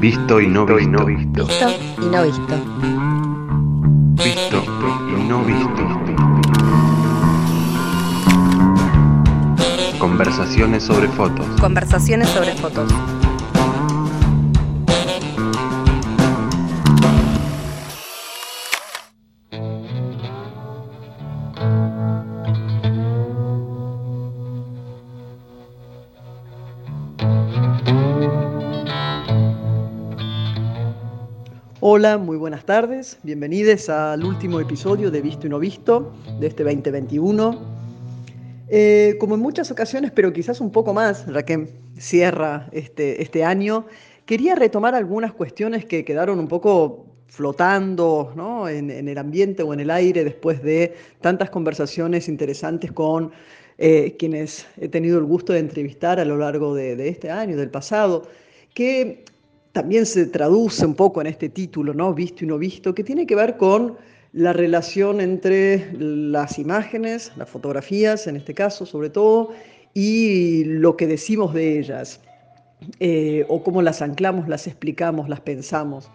Visto y no visto. Visto y no visto. Visto y no visto. Conversaciones sobre fotos. Conversaciones sobre fotos. Hola, muy buenas tardes. Bienvenidos al último episodio de Visto y No Visto de este 2021. Eh, como en muchas ocasiones, pero quizás un poco más, ya que cierra este, este año, quería retomar algunas cuestiones que quedaron un poco flotando ¿no? en, en, el ambiente o en el aire después de tantas conversaciones interesantes con eh, quienes he tenido el gusto de entrevistar a lo largo de, de este año, del pasado, que también se traduce un poco en este título, ¿no? Visto y no visto, que tiene que ver con la relación entre las imágenes, las fotografías en este caso sobre todo, y lo que decimos de ellas, eh, o cómo las anclamos, las explicamos, las pensamos,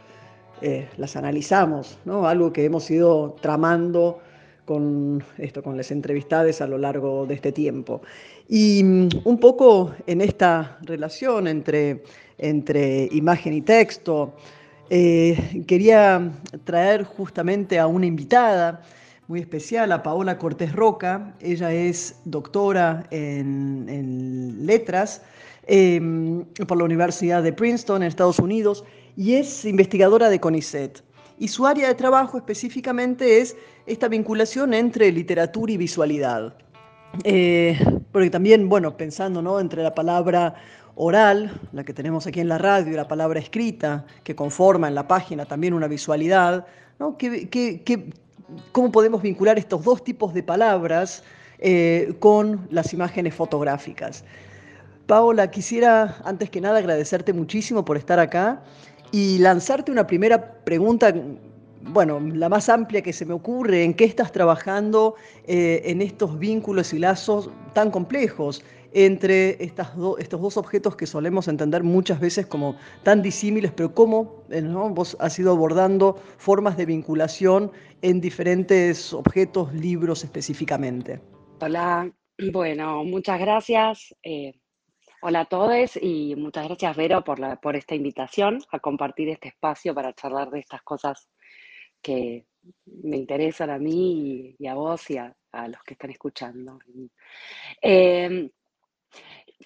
eh, las analizamos, ¿no? algo que hemos ido tramando con, esto, con las entrevistadas a lo largo de este tiempo. Y mm, un poco en esta relación entre entre imagen y texto. Eh, quería traer justamente a una invitada muy especial, a Paola Cortés Roca. Ella es doctora en, letras eh, por la Universidad de Princeton en Estados Unidos y es investigadora de CONICET. Y su área de trabajo específicamente es esta vinculación entre literatura y visualidad. Eh, porque también, bueno, pensando ¿no? entre la palabra oral, la que tenemos aquí en la radio, y la palabra escrita, que conforma en la página también una visualidad, ¿no? ¿Qué, qué, qué, cómo podemos vincular estos dos tipos de palabras eh, con las imágenes fotográficas? Paola, quisiera antes que nada agradecerte muchísimo por estar acá y lanzarte una primera pregunta bueno, la más amplia que se me ocurre, en qué estás trabajando eh, en estos vínculos y lazos tan complejos entre estos dos objetos que solemos entender muchas veces como tan disímiles, pero cómo eh, ¿no? vos has ido abordando formas de vinculación en diferentes objetos, libros específicamente. Hola, bueno, muchas gracias. Eh, hola a todos y muchas gracias Vero por, esta invitación a compartir este espacio para charlar de estas cosas que me interesan a mí y, a vos y a, a, los que están escuchando. Eh,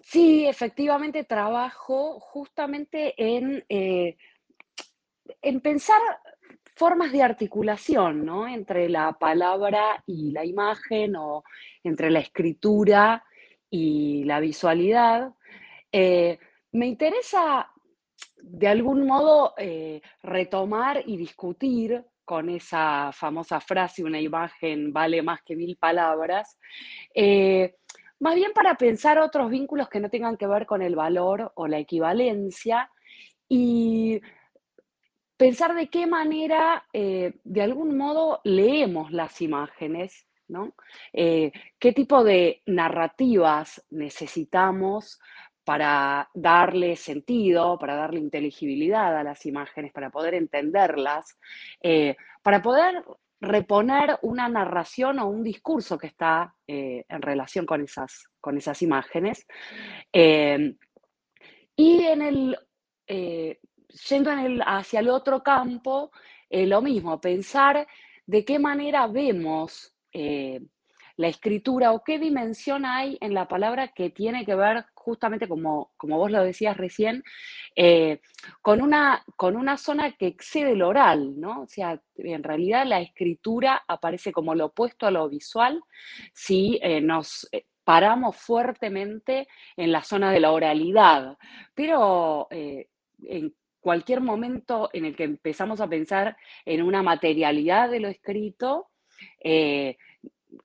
Sí, efectivamente trabajo justamente en, eh, en pensar formas de articulación ¿no? entre la palabra y la imagen o entre la escritura y la visualidad. Eh, me interesa de algún modo eh, retomar y discutir con esa famosa frase, una imagen vale más que mil palabras, más bien para pensar otros vínculos que no tengan que ver con el valor o la equivalencia y pensar de qué manera, eh, de algún modo, leemos las imágenes, ¿no? Eh, ¿Qué tipo de narrativas necesitamos para darle sentido, para darle inteligibilidad a las imágenes, para poder entenderlas, eh, para poder reponer una narración o un discurso que está eh, en relación con esas, con esas imágenes. Eh, y en el, eh, yendo en el, hacia el otro campo, eh, lo mismo, pensar de qué manera vemos la escritura o qué dimensión hay en la palabra que tiene que ver justamente como, como vos lo decías recién, eh, con, una, con una zona que excede lo oral, ¿no? O sea, en realidad la escritura aparece como lo opuesto a lo visual si eh, nos eh, paramos fuertemente en la zona de la oralidad, pero en cualquier momento en el que empezamos a pensar en una materialidad de lo escrito,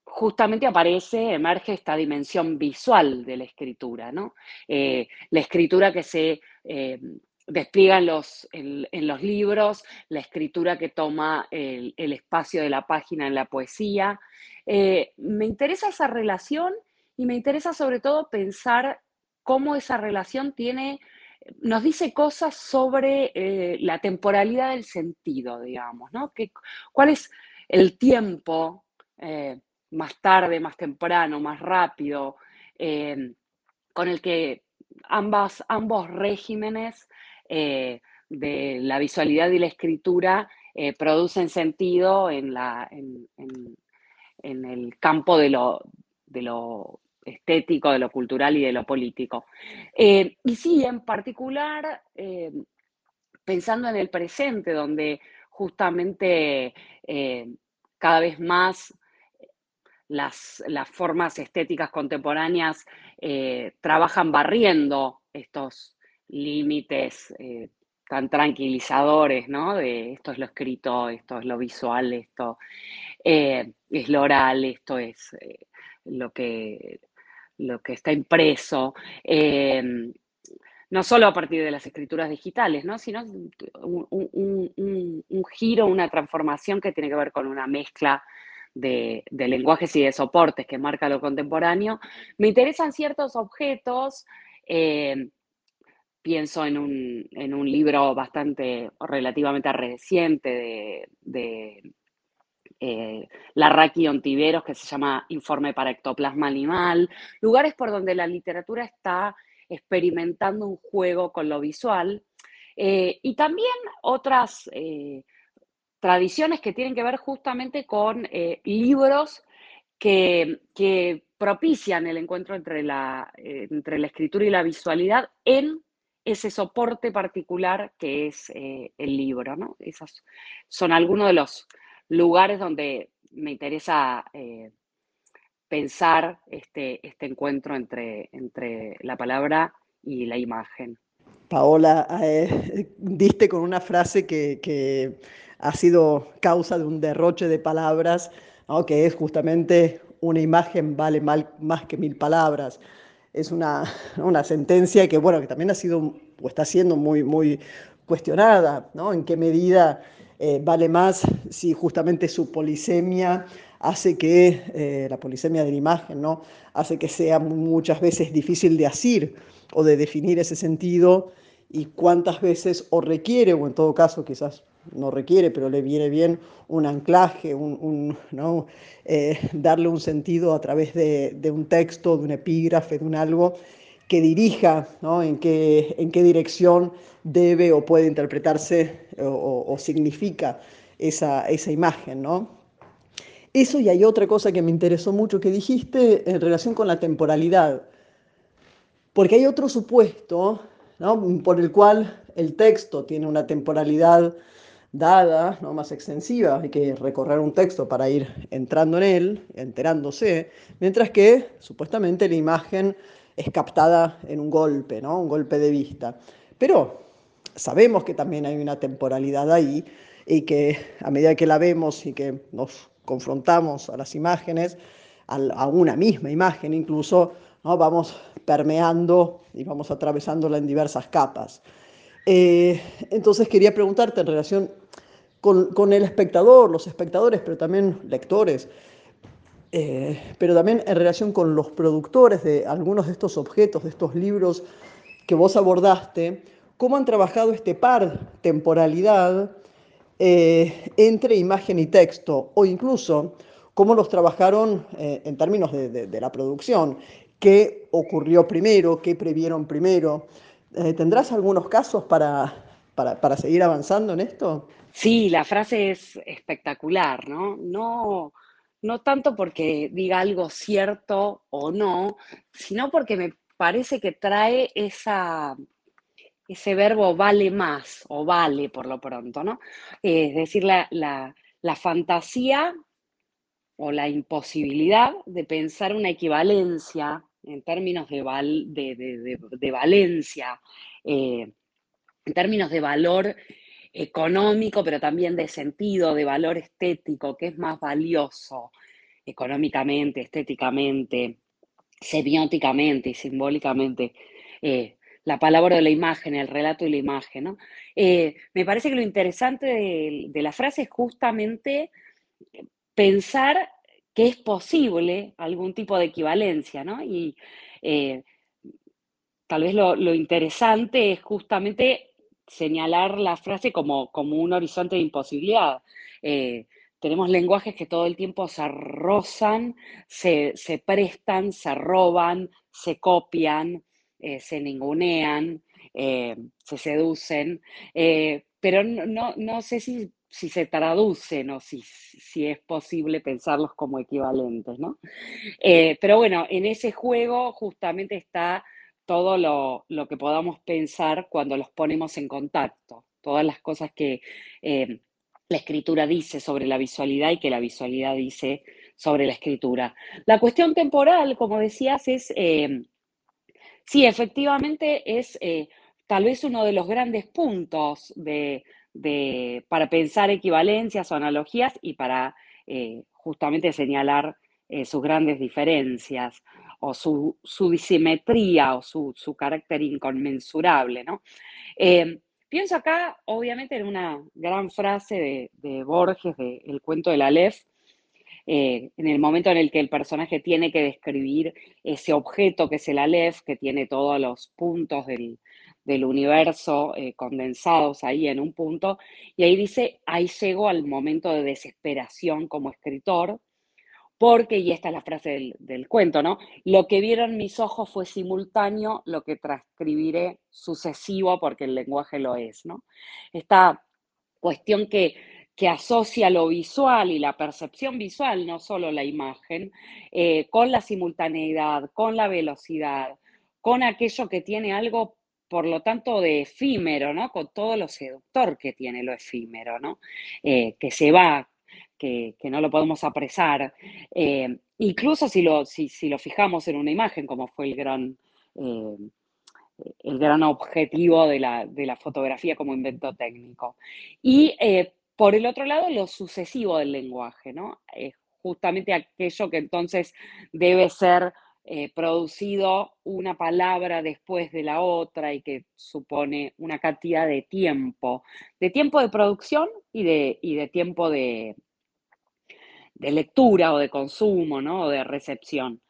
justamente aparece, emerge esta dimensión visual de la escritura, ¿no? Eh, la escritura que se eh, despliega en los, en, los libros, la escritura que toma el, el, espacio de la página en la poesía. Eh, me interesa esa relación y me interesa sobre todo pensar cómo esa relación tiene nos dice cosas sobre la temporalidad del sentido, digamos, ¿no? ¿Cuál es el tiempo, más tarde, más temprano, más rápido, eh, con el que ambas, ambos regímenes de la visualidad y la escritura producen sentido en, la, en, el campo de lo, de lo estético, de lo cultural y de lo político. Eh, y sí, en particular, eh, pensando en el presente, donde justamente eh, cada vez más las, las formas estéticas contemporáneas trabajan barriendo estos límites tan tranquilizadores, ¿no? De esto es lo escrito, esto es lo visual, esto es lo oral, esto es lo que lo que está impreso, no solo a partir de las escrituras digitales, ¿no? sino un, giro, una transformación que tiene que ver con una mezcla de, lenguajes y de soportes que marca lo contemporáneo. Me interesan ciertos objetos. Em, pienso en un, libro bastante, relativamente reciente de eh, la Raki Ontiveros, que se llama Informe para Ectoplasma Animal, lugares por donde la literatura está experimentando un juego con lo visual, eh, y también otras eh, tradiciones que tienen que ver justamente con libros que, propician el encuentro entre la, entre la escritura y la visualidad en ese soporte particular que es el libro. ¿no? Esos son algunos de los lugares donde me interesa eh, pensar este, este encuentro entre, entre la palabra y la imagen. Paola, eh, diste con una frase que, ha sido causa de un derroche de palabras, que es justamente una imagen vale más que mil palabras. Es una, una, sentencia que, bueno, que también ha sido está siendo muy, muy cuestionada, ¿no? En qué medida eh, vale más si justamente su polisemia hace que, eh, la polisemia de la imagen, ¿no? hace que sea muchas veces difícil de asir o de definir ese sentido y cuántas veces o requiere, o en todo caso quizás no requiere, pero le viene bien un anclaje, un, ¿no? Eh, darle un sentido a través de, de, un texto, de un epígrafe, de un algo que dirija ¿no? en, qué, en qué dirección debe o puede interpretarse o, significa esa, esa imagen, ¿no? Eso y hay otra cosa que me interesó mucho que dijiste en relación con la temporalidad, porque hay otro supuesto ¿no? por el cual el texto tiene una temporalidad dada, ¿no? más extensiva, hay que recorrer un texto para ir entrando en él, enterándose, mientras que supuestamente la imagen es captada en un golpe, ¿no? un golpe de vista. Pero sabemos que también hay una temporalidad ahí y que a medida que la vemos y que nos confrontamos a las imágenes, a una misma imagen incluso, ¿no? vamos permeando y vamos atravesándola en diversas capas. Eh, entonces quería preguntarte en relación con, el espectador, los espectadores, pero también lectores, eh, pero también en relación con los productores de algunos de estos objetos, de estos libros que vos abordaste, cómo han trabajado este par, temporalidad, eh, entre imagen y texto, o incluso cómo los trabajaron en términos de, la producción, qué ocurrió primero, qué previeron primero. Eh, ¿Tendrás algunos casos para, para, seguir avanzando en esto? Sí, la frase es espectacular, ¿no? No, no tanto porque diga algo cierto o no, sino porque me parece que trae esa, ese verbo vale más o vale por lo pronto, ¿no? es decir, la, fantasía o la imposibilidad de pensar una equivalencia en términos de, de, valencia, eh, en términos de valor económico, pero también de sentido, de valor estético, que es más valioso económicamente, estéticamente, semióticamente y simbólicamente. Eh, la palabra de la imagen, el relato y la imagen. ¿no? Eh, me parece que lo interesante de, la frase es justamente pensar que es posible algún tipo de equivalencia, ¿no? Y eh, tal vez lo, interesante es justamente señalar la frase como, como un horizonte de imposibilidad. Eh, tenemos lenguajes que todo el tiempo se rozan, se, prestan, se roban, se copian, eh, se ningunean, se seducen, pero no, no, sé si, si, se traducen o si, si, es posible pensarlos como equivalentes, ¿no? pero bueno, en ese juego justamente está todo lo, lo, que podamos pensar cuando los ponemos en contacto, todas las cosas que la escritura dice sobre la visualidad y que la visualidad dice sobre la escritura. La cuestión temporal, como decías, es, eh, sí, efectivamente es eh, tal vez uno de los grandes puntos de, para pensar equivalencias o analogías y para eh, justamente señalar sus grandes diferencias o su, disimetría o su, su, carácter inconmensurable. ¿no? Pienso acá, obviamente, en una gran frase de, Borges, del El cuento de la eh, en el momento en el que el personaje tiene que describir ese objeto que es el Aleph, que tiene todos los puntos del, universo eh, condensados ahí en un punto, y ahí dice, ahí llego al momento de desesperación como escritor, porque, y esta es la frase del, cuento, ¿no? Lo que vieron mis ojos fue simultáneo, lo que transcribiré sucesivo, porque el lenguaje lo es, ¿no? Esta cuestión que, que asocia lo visual y la percepción visual, no solo la imagen, eh, con la simultaneidad, con la velocidad, con aquello que tiene algo, por lo tanto, de efímero, ¿no? Con todo lo seductor que tiene lo efímero, ¿no? Eh, que se va, que, no lo podemos apresar. Eh, incluso si lo, si, lo fijamos en una imagen, como fue el gran, eh, el gran objetivo de la, fotografía como invento técnico. Y por el otro lado, lo sucesivo del lenguaje, ¿no? Justamente aquello que entonces debe ser producido una palabra después de la otra y que supone una cantidad de tiempo, de tiempo de producción y de, y de tiempo de, de lectura o de consumo, ¿no? O de recepción.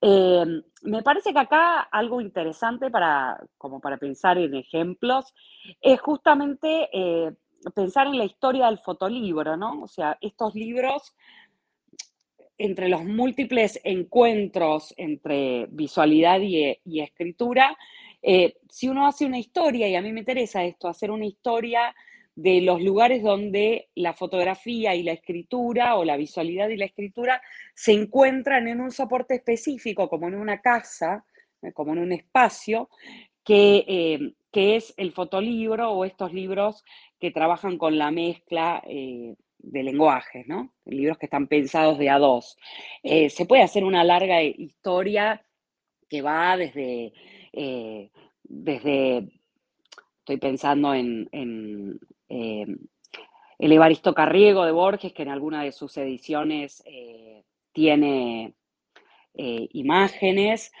Em, me parece que acá algo interesante para, como para pensar en ejemplos, es justamente eh, pensar en la historia del fotolibro, ¿no? O sea, estos libros, entre los múltiples encuentros entre visualidad y, escritura, eh, si uno hace una historia, y a mí me interesa esto, hacer una historia de los lugares donde la fotografía y la escritura o la visualidad y la escritura se encuentran en un soporte específico, como en una casa, eh, como en un espacio, que, eh, que es el fotolibro o estos libros que trabajan con la mezcla de lenguajes, ¿no? Libros que están pensados de a dos. se puede hacer una larga historia que va desde, desde estoy pensando en, eh, el Evaristo Carriego de Borges, que en alguna de sus ediciones eh, tiene eh, imágenes,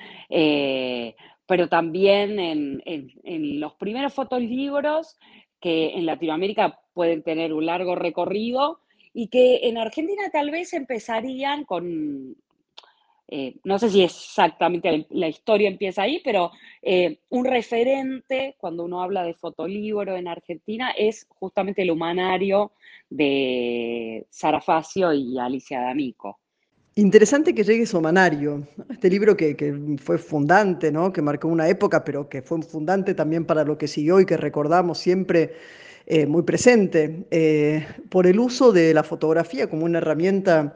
pero también en, los primeros fotolibros que en Latinoamérica pueden tener un largo recorrido y que en Argentina tal vez empezarían con eh, no sé si exactamente la historia empieza ahí, pero eh, un referente cuando uno habla de fotolibro en Argentina es justamente el humanario de Sara Facio y Alicia D'Amico. Interesante que llegue su humanario, este libro que, fue fundante, ¿no? que marcó una época, pero que fue fundante también para lo que siguió y que recordamos siempre eh, muy presente, por el uso de la fotografía como una herramienta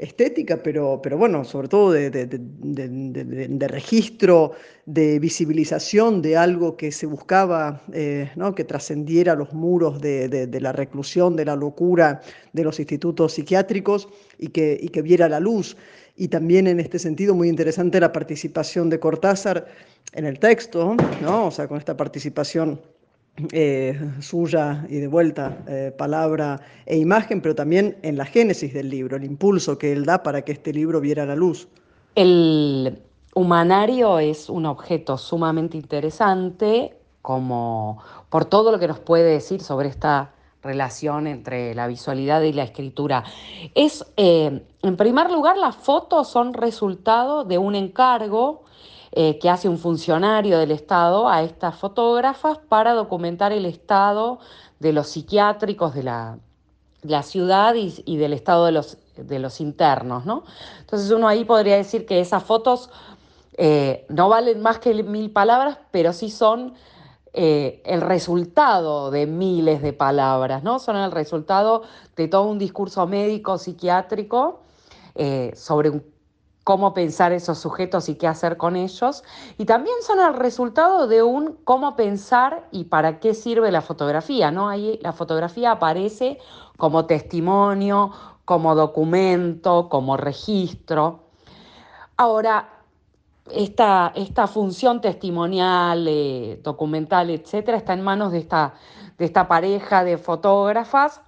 estética, pero, pero bueno, sobre todo de, registro, de visibilización de algo que se buscaba, eh, ¿no? que trascendiera los muros de, la reclusión, de la locura de los institutos psiquiátricos y que, y que viera la luz. Y también en este sentido muy interesante la participación de Cortázar en el texto, ¿no? o sea, con esta participación eh, suya y de vuelta eh, palabra e imagen, pero también en la génesis del libro, el impulso que él da para que este libro viera la luz. El humanario es un objeto sumamente interesante como por todo lo que nos puede decir sobre esta relación entre la visualidad y la escritura. Es, eh, en primer lugar, las fotos son resultado de un encargo eh, que hace un funcionario del Estado a estas fotógrafas para documentar el estado de los psiquiátricos de la, ciudad y, del estado de los, de los internos, ¿no? Entonces uno ahí podría decir que esas fotos eh, no valen más que mil palabras, pero sí son eh, el resultado de miles de palabras, ¿no? Son el resultado de todo un discurso médico, psiquiátrico, eh, sobre cómo pensar esos sujetos y qué hacer con ellos. Y también son el resultado de un cómo pensar y para qué sirve la fotografía, ¿no? Ahí la fotografía aparece como testimonio, como documento, como registro. Ahora, esta, esta función testimonial, eh, documental, etcétera, está en manos de esta, de esta pareja de fotógrafas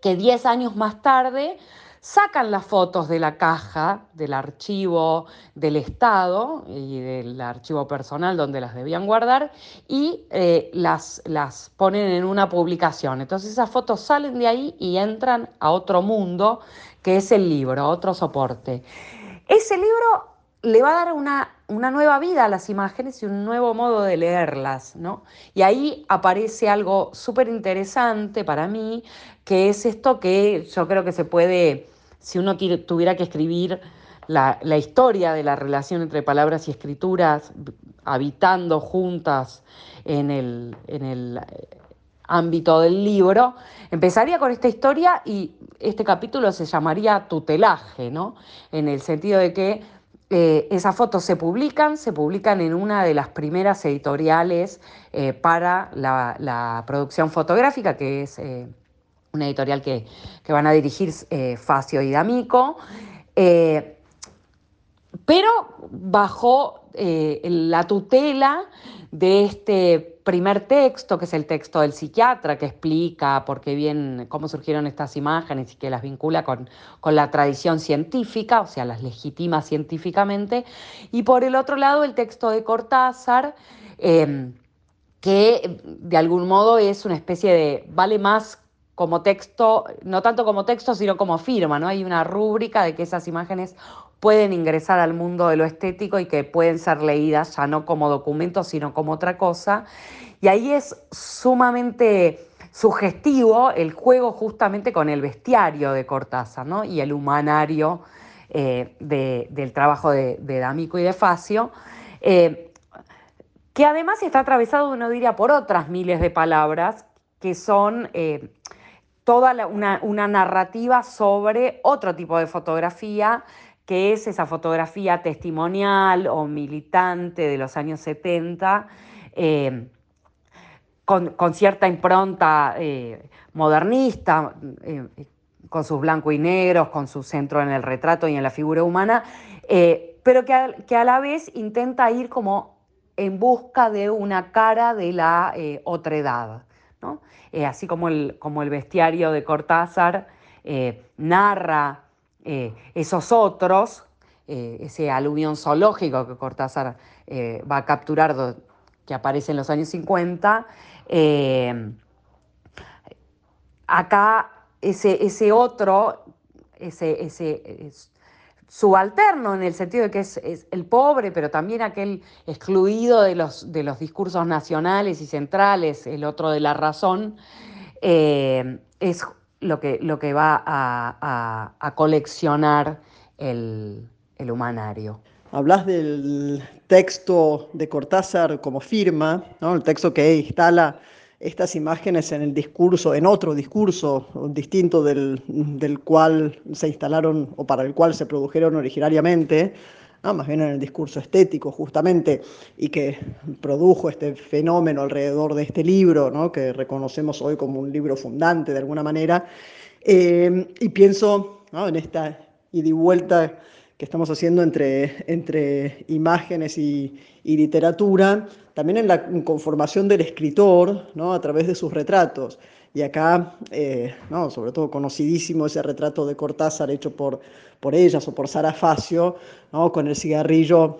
que 10 años más tarde sacan las fotos de la caja, del archivo del Estado y del archivo personal donde las debían guardar y eh, las, las ponen en una publicación. Entonces esas fotos salen de ahí y entran a otro mundo que es el libro, otro soporte. Ese libro le va a dar una, nueva vida a las imágenes y un nuevo modo de leerlas, ¿no? Y ahí aparece algo súper interesante para mí, que es esto que yo creo que se puede, si uno tuviera que escribir la, historia de la relación entre palabras y escrituras, habitando juntas en el, en el eh, ámbito del libro, empezaría con esta historia y este capítulo se llamaría tutelaje, ¿no? En el sentido de que eh, esas fotos se publican, se publican en una de las primeras editoriales eh, para la, producción fotográfica, que es una editorial que, van a dirigir Facio y D'Amico, pero bajo la tutela de este primer texto, que es el texto del psiquiatra, que explica por qué bien, cómo surgieron estas imágenes y que las vincula con, la tradición científica, o sea, las legitima científicamente. Y por el otro lado, el texto de Cortázar, que de algún modo es una especie de, vale más como texto, no tanto como texto, sino como firma, ¿no? Hay una rúbrica de que esas imágenes pueden ingresar al mundo de lo estético y que pueden ser leídas ya no como documentos, sino como otra cosa. Y ahí es sumamente sugestivo el juego justamente con el bestiario de Cortázar ¿no? y el humanario eh, del trabajo de, D'Amico y de Facio, eh, que además está atravesado, uno diría, por otras miles de palabras que son eh, toda una, narrativa sobre otro tipo de fotografía que es esa fotografía testimonial o militante de los años 70, eh, con, cierta impronta eh, modernista, eh, con sus blancos y negros, con su centro en el retrato y en la figura humana, pero que que a, la vez intenta ir como en busca de una cara de la otredad. ¿No? así como el, como el bestiario de Cortázar narra eh, esos otros, eh, ese aluvión zoológico que Cortázar eh, va a capturar, que aparece en los años 50, acá ese, ese otro, ese, ese subalterno en el sentido de que es, el pobre, pero también aquel excluido de los, de los discursos nacionales y centrales, el otro de la razón, es lo que, lo que va a, coleccionar el, humanario. Hablas del texto de Cortázar como firma, el texto que instala estas imágenes en el discurso, en otro discurso distinto del, del, cual se instalaron o para el cual se produjeron originariamente, más bien en el discurso estético justamente, y que produjo este fenómeno alrededor de este libro, ¿no? que reconocemos hoy como un libro fundante de alguna manera. Eh, y pienso en esta ida y vuelta que estamos haciendo entre, entre imágenes y, y literatura, también en la conformación del escritor ¿no? a través de sus retratos. Y acá, eh, no, sobre todo conocidísimo ese retrato de Cortázar hecho por, por ellas o por Sara Facio, ¿no? con el cigarrillo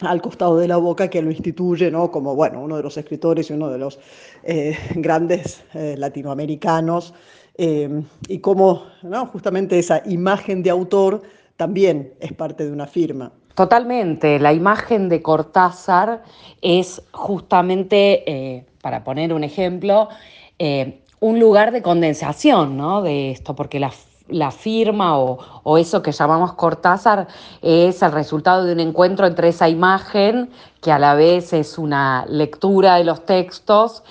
al costado de la boca que lo instituye ¿no? como bueno, uno de los escritores y uno de los eh, grandes eh, latinoamericanos, y como ¿no? justamente esa imagen de autor también es parte de una firma. totalmente, la imagen de Cortázar es justamente, eh, para poner un ejemplo, eh, un lugar de condensación ¿no? de esto, porque la la firma o, eso que llamamos Cortázar es el resultado de un encuentro entre esa imagen, que a la vez es una lectura de los textos,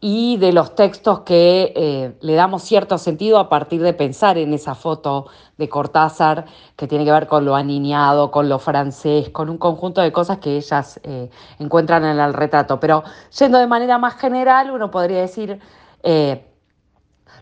y de los textos que eh, le damos cierto sentido a partir de pensar en esa foto de Cortázar, que tiene que ver con lo aniñado, con lo francés, con un conjunto de cosas que ellas eh, encuentran en el retrato. Pero yendo de manera más general, uno podría decir... Eh,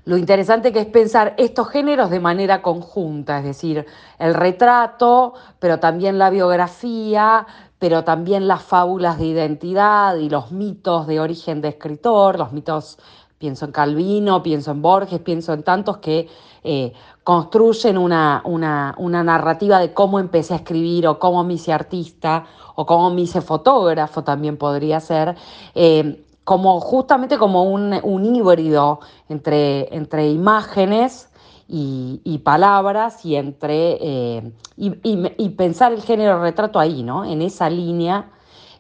lo interesante que es pensar estos géneros de manera conjunta, es decir, el retrato, pero también la biografía, pero también las fábulas de identidad y los mitos de origen de escritor, los mitos, pienso en Calvino, pienso en Borges, pienso en tantos que eh, construyen una, una, narrativa de cómo empecé a escribir o cómo me hice artista o cómo me hice fotógrafo también podría ser. Eh, como justamente como un, híbrido entre, entre imágenes y, palabras y entre eh, y, pensar el género retrato ahí, ¿no? En esa línea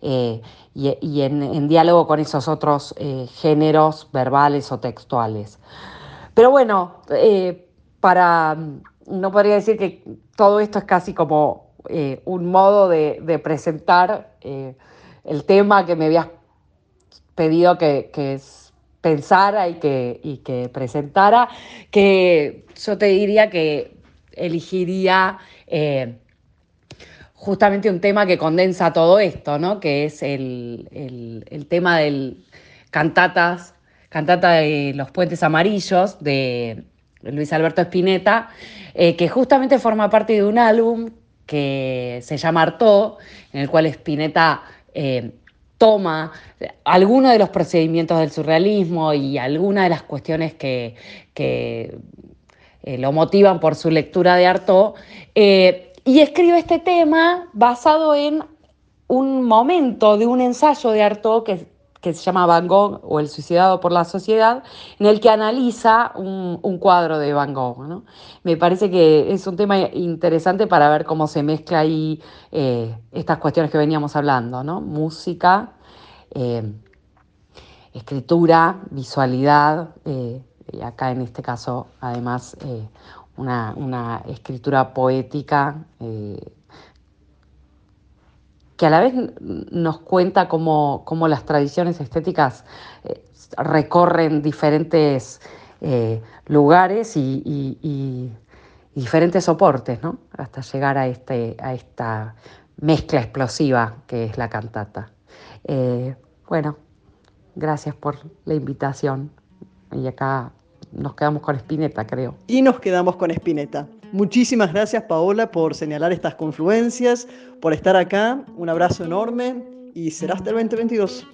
eh, y, en, diálogo con esos otros eh, géneros verbales o textuales. Pero bueno, para no podría decir que todo esto es casi como un modo de, de presentar el tema que me habías pedido que, pensara y que, que presentara, que yo te diría que elegiría eh, justamente un tema que condensa todo esto, ¿no? que es el, tema del cantatas, cantata de los puentes amarillos de Luis Alberto Spinetta, eh, que justamente forma parte de un álbum que se llama Artó, en el cual Spinetta eh, toma algunos de los procedimientos del surrealismo y algunas de las cuestiones que, eh, lo motivan por su lectura de Artaud, eh, y escribe este tema basado en un momento de un ensayo de Artaud que, que, se llama Van Gogh o El suicidado por la sociedad, en el que analiza un, cuadro de Van Gogh. Me parece que es un tema interesante para ver cómo se mezcla ahí eh, estas cuestiones que veníamos hablando, ¿no? música eh, escritura, visualidad, eh, y acá en este caso además eh, una, escritura poética que a la vez nos cuenta cómo, las tradiciones estéticas recorren diferentes lugares y, diferentes soportes, hasta llegar a, este, a esta mezcla explosiva que es la cantata. Bueno, gracias por la invitación. Y acá nos quedamos con Espineta, creo. Y nos quedamos con Espineta. Muchísimas gracias, Paola, por señalar estas confluencias, por estar acá. Un abrazo enorme y será hasta el 2022.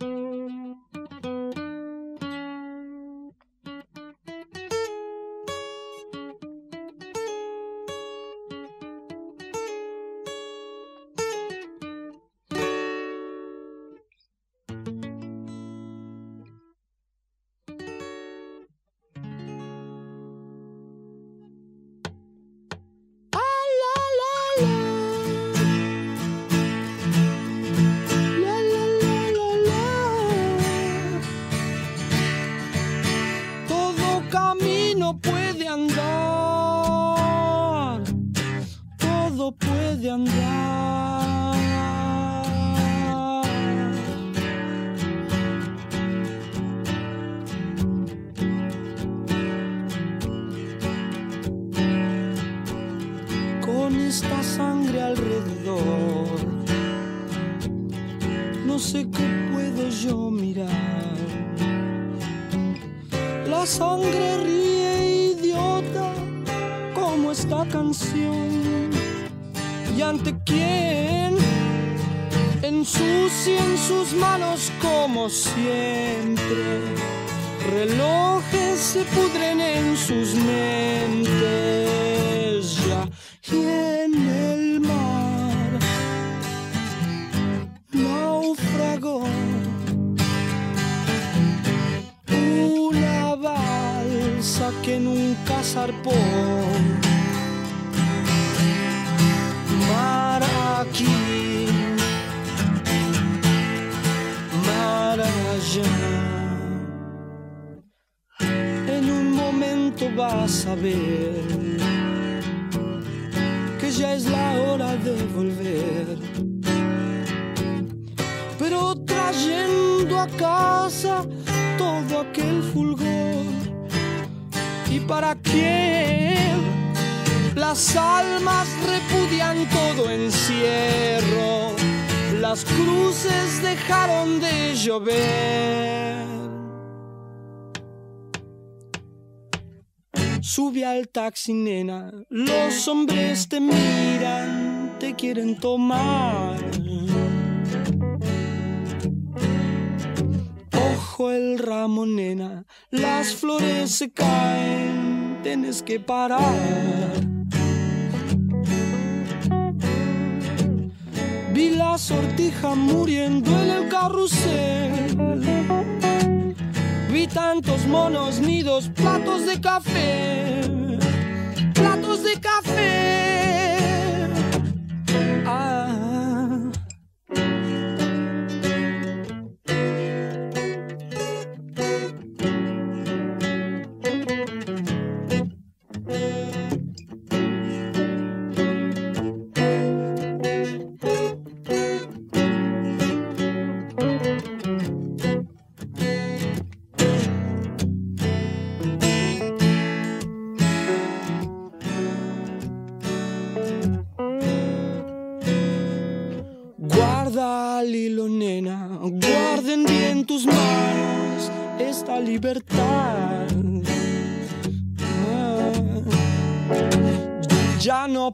con esta sangre alrededor. No sé qué puedo yo mirar. La sangre ríe idiota como esta canción. ¿Y ante quién? Ensucien sus manos como siempre. Relojes se pudren en sus mentes. pasar mar aquí, allá. En un momento vas a ver que ya es la hora de volver. Pero trayendo a casa todo aquel fulgor ¿Y para quién? Las almas repudian todo encierro. Las cruces dejaron de llover. Sube al taxi, nena. Los hombres te miran, te quieren tomar. El ramo, nena. Las flores se caen, tienes que parar. Vi la sortija muriendo en el carrusel. Vi tantos monos nidos, platos de café, platos de café.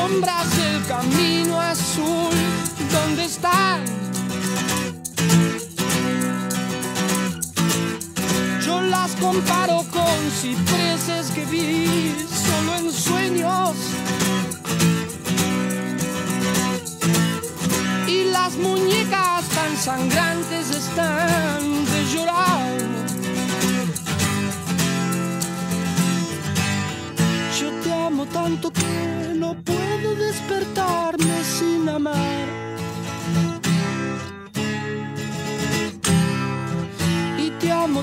Sombras del camino azul, ¿dónde están? Yo las comparo con cipreses que vi solo en sueños. Y las muñecas tan sangrantes están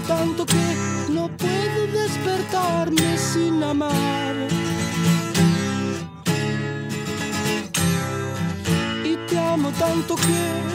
tanto que no puedo despertarme sin amar. Y te amo tanto que